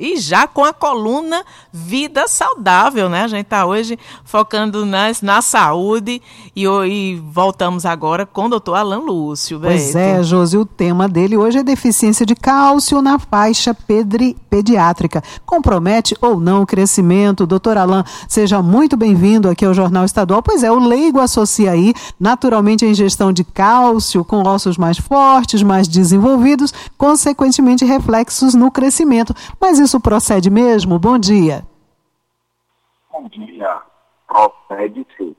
E já com a coluna Vida Saudável, né? A gente está hoje focando nas, na saúde e, e, voltamos agora com o doutor Alan Lúcio. Pois é, Josi, o tema dele hoje é deficiência de cálcio na faixa pedri, pediátrica. Compromete ou não o crescimento? Doutor Alan, seja muito bem-vindo aqui ao Jornal Estadual. Pois é, o leigo associa aí naturalmente a ingestão de cálcio com ossos mais fortes, mais desenvolvidos, consequentemente reflexos no crescimento. Mas isso procede mesmo? Bom dia. Bom dia. Procede sim.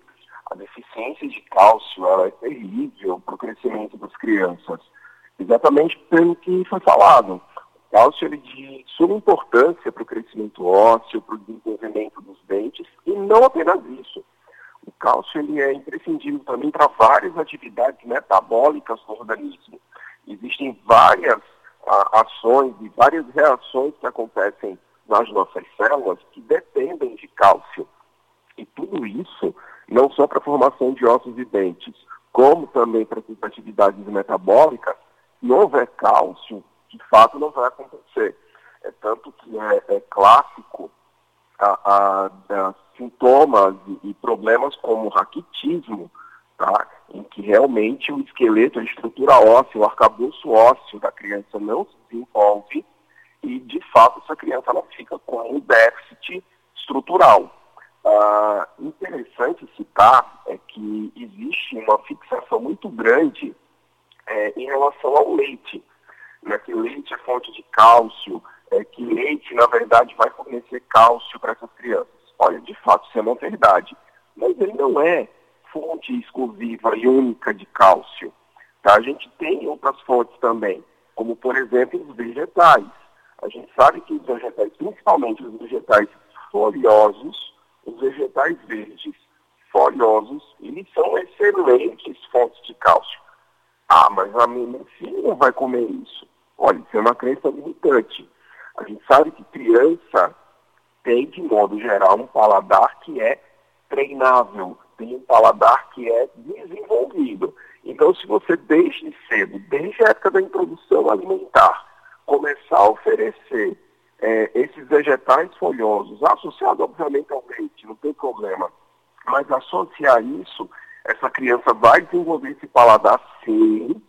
A deficiência de cálcio ela é terrível para o crescimento das crianças. Exatamente pelo que foi falado. O cálcio é de suma importância para o crescimento ósseo, para o desenvolvimento dos dentes, e não apenas isso. O cálcio ele é imprescindível também para várias atividades metabólicas do organismo. Existem várias ações e várias reações que acontecem nas nossas células que dependem de cálcio. E tudo isso, não só para a formação de ossos e dentes, como também para as atividades metabólicas, se houver cálcio, de fato não vai acontecer. É tanto que é, é clássico a, a, a sintomas e, e problemas como raquitismo, tá? em que realmente o esqueleto, a estrutura óssea, o arcabouço ósseo da criança não se desenvolve e, de fato, essa criança ela fica com um déficit estrutural. Ah, interessante citar é que existe uma fixação muito grande é, em relação ao leite, né, que leite é fonte de cálcio, é, que leite, na verdade, vai fornecer cálcio para essas crianças. Olha, de fato, isso é uma verdade, mas ele não é fonte exclusiva e única de cálcio. Tá? A gente tem outras fontes também, como por exemplo os vegetais. A gente sabe que os vegetais, principalmente os vegetais folhosos, os vegetais verdes folhosos, eles são excelentes fontes de cálcio. Ah, mas a minha filha vai comer isso. Olha, isso é uma crença limitante. A gente sabe que criança tem, de modo geral, um paladar que é treinável tem um paladar que é desenvolvido. Então, se você desde cedo, desde a época da introdução alimentar, começar a oferecer é, esses vegetais folhosos, associado obviamente ao leite, não tem problema, mas associar isso, essa criança vai desenvolver esse paladar sim,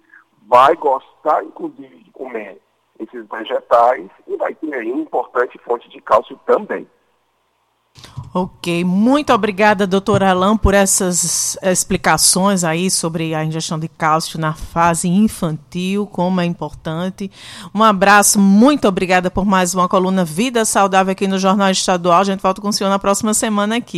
vai gostar inclusive de comer esses vegetais e vai ter aí uma importante fonte de cálcio também. Ok, muito obrigada, doutor Alain, por essas explicações aí sobre a ingestão de cálcio na fase infantil, como é importante. Um abraço, muito obrigada por mais uma coluna Vida Saudável aqui no Jornal Estadual. A gente volta com o senhor na próxima semana aqui.